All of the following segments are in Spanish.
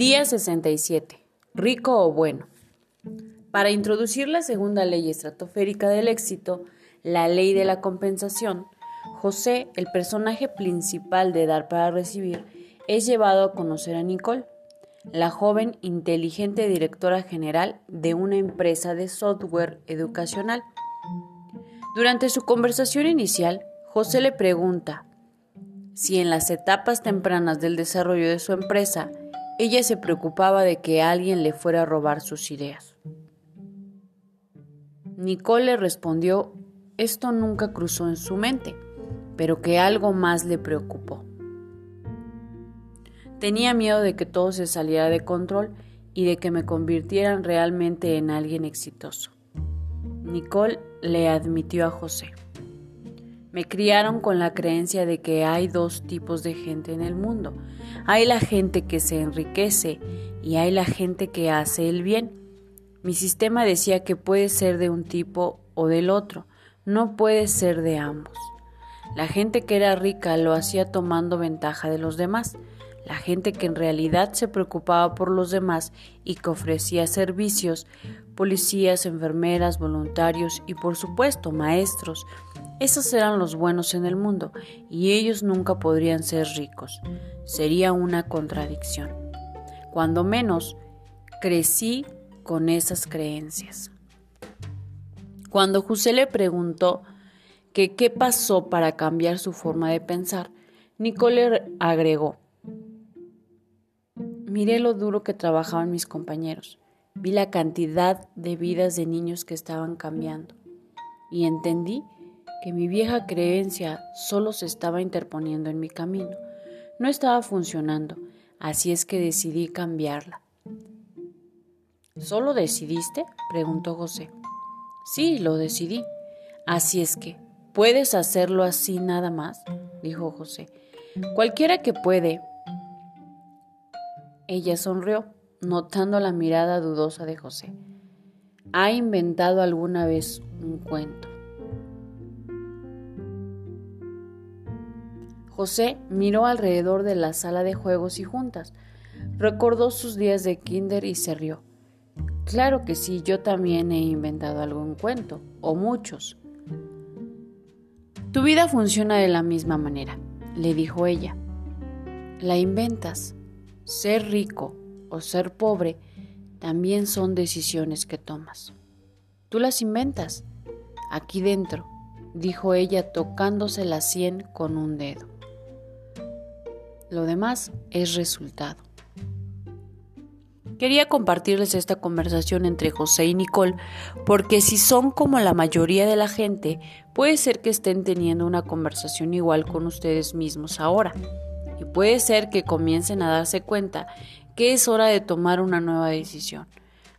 Día 67. Rico o bueno. Para introducir la segunda ley estratosférica del éxito, la ley de la compensación, José, el personaje principal de Dar para Recibir, es llevado a conocer a Nicole, la joven inteligente directora general de una empresa de software educacional. Durante su conversación inicial, José le pregunta si en las etapas tempranas del desarrollo de su empresa ella se preocupaba de que alguien le fuera a robar sus ideas. Nicole le respondió, esto nunca cruzó en su mente, pero que algo más le preocupó. Tenía miedo de que todo se saliera de control y de que me convirtieran realmente en alguien exitoso. Nicole le admitió a José. Me criaron con la creencia de que hay dos tipos de gente en el mundo. Hay la gente que se enriquece y hay la gente que hace el bien. Mi sistema decía que puede ser de un tipo o del otro, no puede ser de ambos. La gente que era rica lo hacía tomando ventaja de los demás. La gente que en realidad se preocupaba por los demás y que ofrecía servicios, policías, enfermeras, voluntarios y por supuesto maestros, esos eran los buenos en el mundo y ellos nunca podrían ser ricos. Sería una contradicción. Cuando menos, crecí con esas creencias. Cuando José le preguntó qué pasó para cambiar su forma de pensar, Nicole agregó, miré lo duro que trabajaban mis compañeros, vi la cantidad de vidas de niños que estaban cambiando y entendí que mi vieja creencia solo se estaba interponiendo en mi camino. No estaba funcionando, así es que decidí cambiarla. ¿Solo decidiste? preguntó José. Sí, lo decidí. Así es que, ¿puedes hacerlo así nada más? dijo José. Cualquiera que puede. Ella sonrió, notando la mirada dudosa de José. ¿Ha inventado alguna vez un cuento? José miró alrededor de la sala de juegos y juntas. Recordó sus días de kinder y se rió. Claro que sí, yo también he inventado algún cuento, o muchos. Tu vida funciona de la misma manera, le dijo ella. La inventas. Ser rico o ser pobre también son decisiones que tomas. Tú las inventas. Aquí dentro, dijo ella tocándose la sien con un dedo. Lo demás es resultado. Quería compartirles esta conversación entre José y Nicole porque si son como la mayoría de la gente, puede ser que estén teniendo una conversación igual con ustedes mismos ahora. Y puede ser que comiencen a darse cuenta que es hora de tomar una nueva decisión.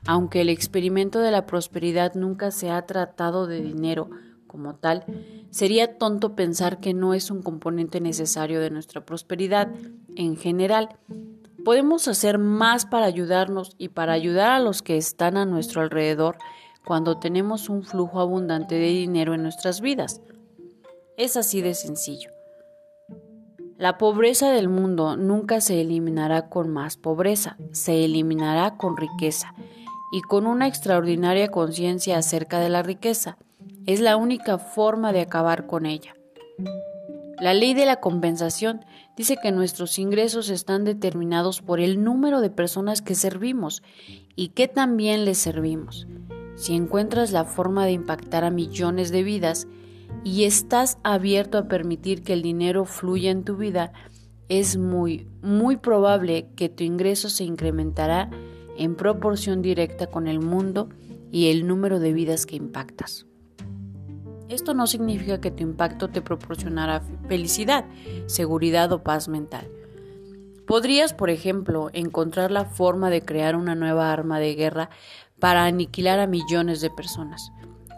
Aunque el experimento de la prosperidad nunca se ha tratado de dinero como tal, Sería tonto pensar que no es un componente necesario de nuestra prosperidad en general. Podemos hacer más para ayudarnos y para ayudar a los que están a nuestro alrededor cuando tenemos un flujo abundante de dinero en nuestras vidas. Es así de sencillo. La pobreza del mundo nunca se eliminará con más pobreza, se eliminará con riqueza y con una extraordinaria conciencia acerca de la riqueza. Es la única forma de acabar con ella. La ley de la compensación dice que nuestros ingresos están determinados por el número de personas que servimos y que también les servimos. Si encuentras la forma de impactar a millones de vidas y estás abierto a permitir que el dinero fluya en tu vida, es muy, muy probable que tu ingreso se incrementará en proporción directa con el mundo y el número de vidas que impactas. Esto no significa que tu impacto te proporcionará felicidad, seguridad o paz mental. Podrías, por ejemplo, encontrar la forma de crear una nueva arma de guerra para aniquilar a millones de personas.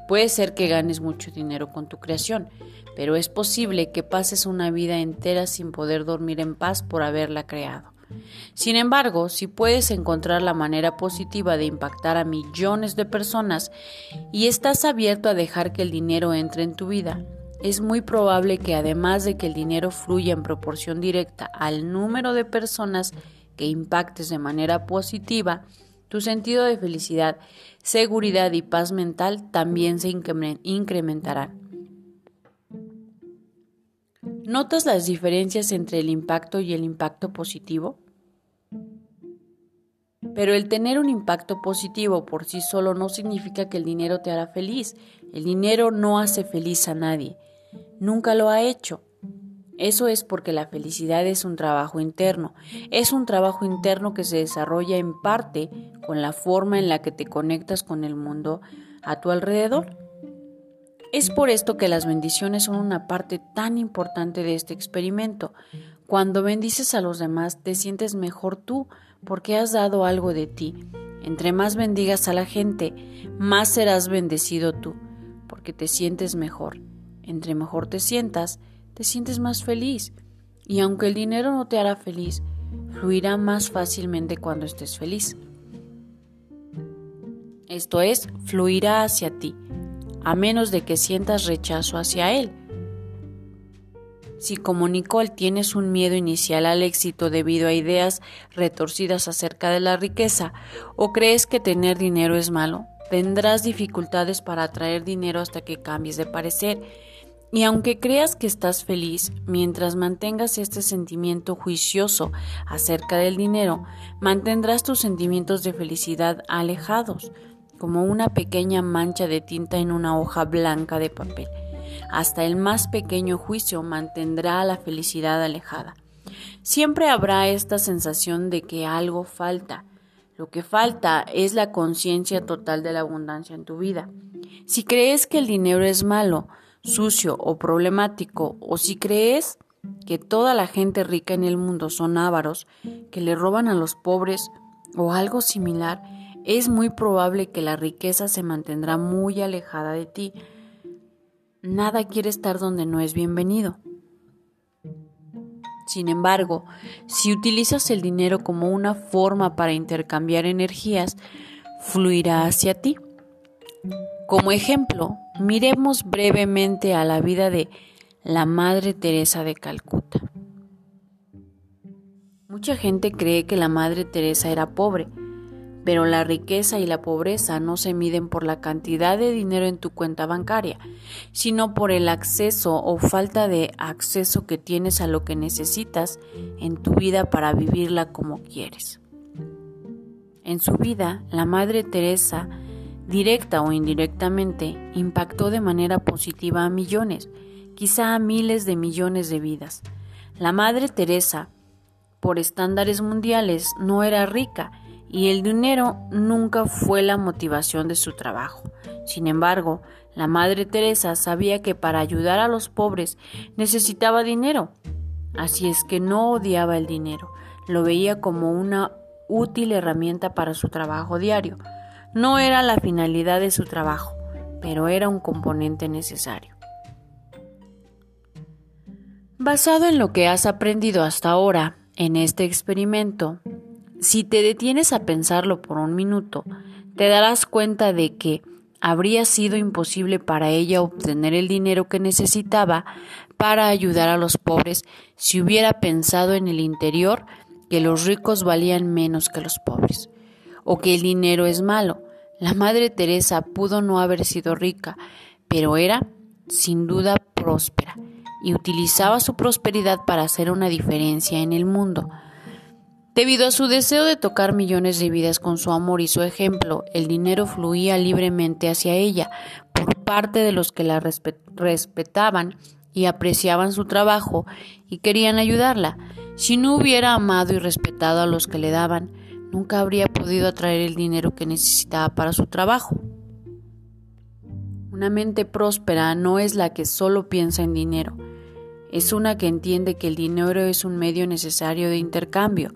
Puede ser que ganes mucho dinero con tu creación, pero es posible que pases una vida entera sin poder dormir en paz por haberla creado. Sin embargo, si puedes encontrar la manera positiva de impactar a millones de personas y estás abierto a dejar que el dinero entre en tu vida, es muy probable que además de que el dinero fluya en proporción directa al número de personas que impactes de manera positiva, tu sentido de felicidad, seguridad y paz mental también se incrementarán. ¿Notas las diferencias entre el impacto y el impacto positivo? Pero el tener un impacto positivo por sí solo no significa que el dinero te hará feliz. El dinero no hace feliz a nadie. Nunca lo ha hecho. Eso es porque la felicidad es un trabajo interno. Es un trabajo interno que se desarrolla en parte con la forma en la que te conectas con el mundo a tu alrededor. Es por esto que las bendiciones son una parte tan importante de este experimento. Cuando bendices a los demás, te sientes mejor tú porque has dado algo de ti. Entre más bendigas a la gente, más serás bendecido tú, porque te sientes mejor. Entre mejor te sientas, te sientes más feliz. Y aunque el dinero no te hará feliz, fluirá más fácilmente cuando estés feliz. Esto es, fluirá hacia ti a menos de que sientas rechazo hacia él. Si como Nicole tienes un miedo inicial al éxito debido a ideas retorcidas acerca de la riqueza o crees que tener dinero es malo, tendrás dificultades para atraer dinero hasta que cambies de parecer. Y aunque creas que estás feliz, mientras mantengas este sentimiento juicioso acerca del dinero, mantendrás tus sentimientos de felicidad alejados como una pequeña mancha de tinta en una hoja blanca de papel. Hasta el más pequeño juicio mantendrá la felicidad alejada. Siempre habrá esta sensación de que algo falta. Lo que falta es la conciencia total de la abundancia en tu vida. Si crees que el dinero es malo, sucio o problemático, o si crees que toda la gente rica en el mundo son ávaros, que le roban a los pobres o algo similar, es muy probable que la riqueza se mantendrá muy alejada de ti. Nada quiere estar donde no es bienvenido. Sin embargo, si utilizas el dinero como una forma para intercambiar energías, fluirá hacia ti. Como ejemplo, miremos brevemente a la vida de la Madre Teresa de Calcuta. Mucha gente cree que la Madre Teresa era pobre, pero la riqueza y la pobreza no se miden por la cantidad de dinero en tu cuenta bancaria, sino por el acceso o falta de acceso que tienes a lo que necesitas en tu vida para vivirla como quieres. En su vida, la Madre Teresa, directa o indirectamente, impactó de manera positiva a millones, quizá a miles de millones de vidas. La Madre Teresa, por estándares mundiales, no era rica, y el dinero nunca fue la motivación de su trabajo. Sin embargo, la Madre Teresa sabía que para ayudar a los pobres necesitaba dinero. Así es que no odiaba el dinero, lo veía como una útil herramienta para su trabajo diario. No era la finalidad de su trabajo, pero era un componente necesario. Basado en lo que has aprendido hasta ahora en este experimento, si te detienes a pensarlo por un minuto, te darás cuenta de que habría sido imposible para ella obtener el dinero que necesitaba para ayudar a los pobres si hubiera pensado en el interior que los ricos valían menos que los pobres, o que el dinero es malo. La Madre Teresa pudo no haber sido rica, pero era, sin duda, próspera, y utilizaba su prosperidad para hacer una diferencia en el mundo. Debido a su deseo de tocar millones de vidas con su amor y su ejemplo, el dinero fluía libremente hacia ella por parte de los que la respetaban y apreciaban su trabajo y querían ayudarla. Si no hubiera amado y respetado a los que le daban, nunca habría podido atraer el dinero que necesitaba para su trabajo. Una mente próspera no es la que solo piensa en dinero, es una que entiende que el dinero es un medio necesario de intercambio,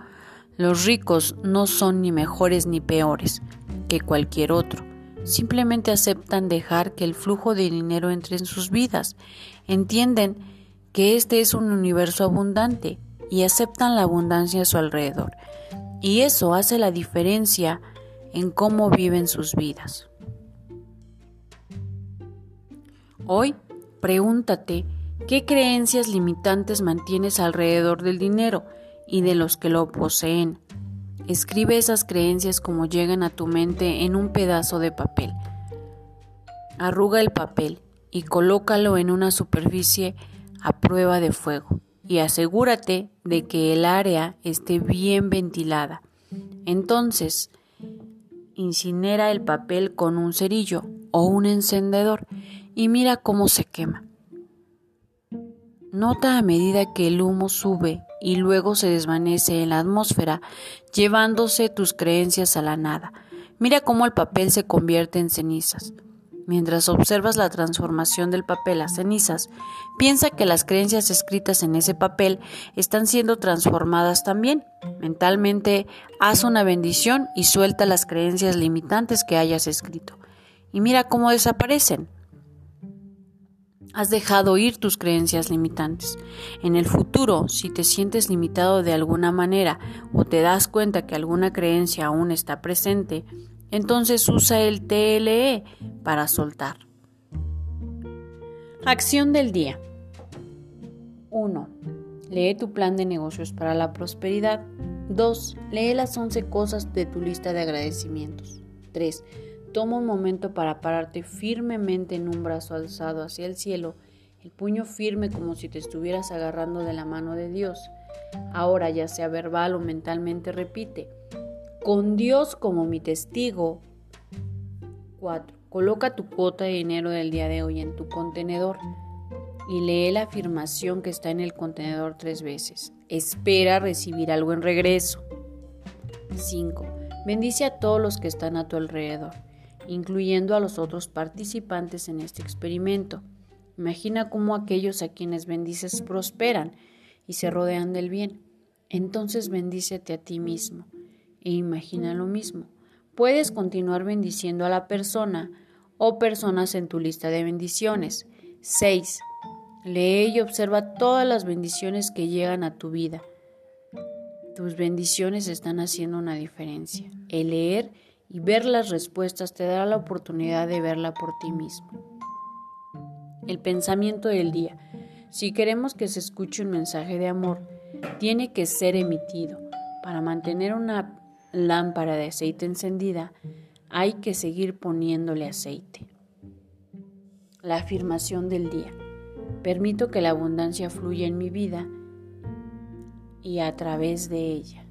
los ricos no son ni mejores ni peores que cualquier otro. Simplemente aceptan dejar que el flujo de dinero entre en sus vidas. Entienden que este es un universo abundante y aceptan la abundancia a su alrededor. Y eso hace la diferencia en cómo viven sus vidas. Hoy, pregúntate qué creencias limitantes mantienes alrededor del dinero y de los que lo poseen. Escribe esas creencias como llegan a tu mente en un pedazo de papel. Arruga el papel y colócalo en una superficie a prueba de fuego y asegúrate de que el área esté bien ventilada. Entonces, incinera el papel con un cerillo o un encendedor y mira cómo se quema. Nota a medida que el humo sube y luego se desvanece en la atmósfera, llevándose tus creencias a la nada. Mira cómo el papel se convierte en cenizas. Mientras observas la transformación del papel a cenizas, piensa que las creencias escritas en ese papel están siendo transformadas también. Mentalmente, haz una bendición y suelta las creencias limitantes que hayas escrito. Y mira cómo desaparecen. Has dejado ir tus creencias limitantes. En el futuro, si te sientes limitado de alguna manera o te das cuenta que alguna creencia aún está presente, entonces usa el TLE para soltar. Acción del día. 1. Lee tu plan de negocios para la prosperidad. 2. Lee las 11 cosas de tu lista de agradecimientos. 3. Toma un momento para pararte firmemente en un brazo alzado hacia el cielo, el puño firme como si te estuvieras agarrando de la mano de Dios. Ahora, ya sea verbal o mentalmente, repite con Dios como mi testigo. 4. Coloca tu cuota de dinero del día de hoy en tu contenedor y lee la afirmación que está en el contenedor tres veces. Espera recibir algo en regreso. 5. Bendice a todos los que están a tu alrededor, incluyendo a los otros participantes en este experimento. Imagina cómo aquellos a quienes bendices prosperan y se rodean del bien. Entonces bendícete a ti mismo e imagina lo mismo. Puedes continuar bendiciendo a la persona o personas en tu lista de bendiciones. 6. Lee y observa todas las bendiciones que llegan a tu vida. Tus bendiciones están haciendo una diferencia. El leer y ver las respuestas te dará la oportunidad de verla por ti mismo. El pensamiento del día. Si queremos que se escuche un mensaje de amor, tiene que ser emitido. Para mantener una lámpara de aceite encendida, hay que seguir poniéndole aceite. La afirmación del día. Permito que la abundancia fluya en mi vida y a través de ella.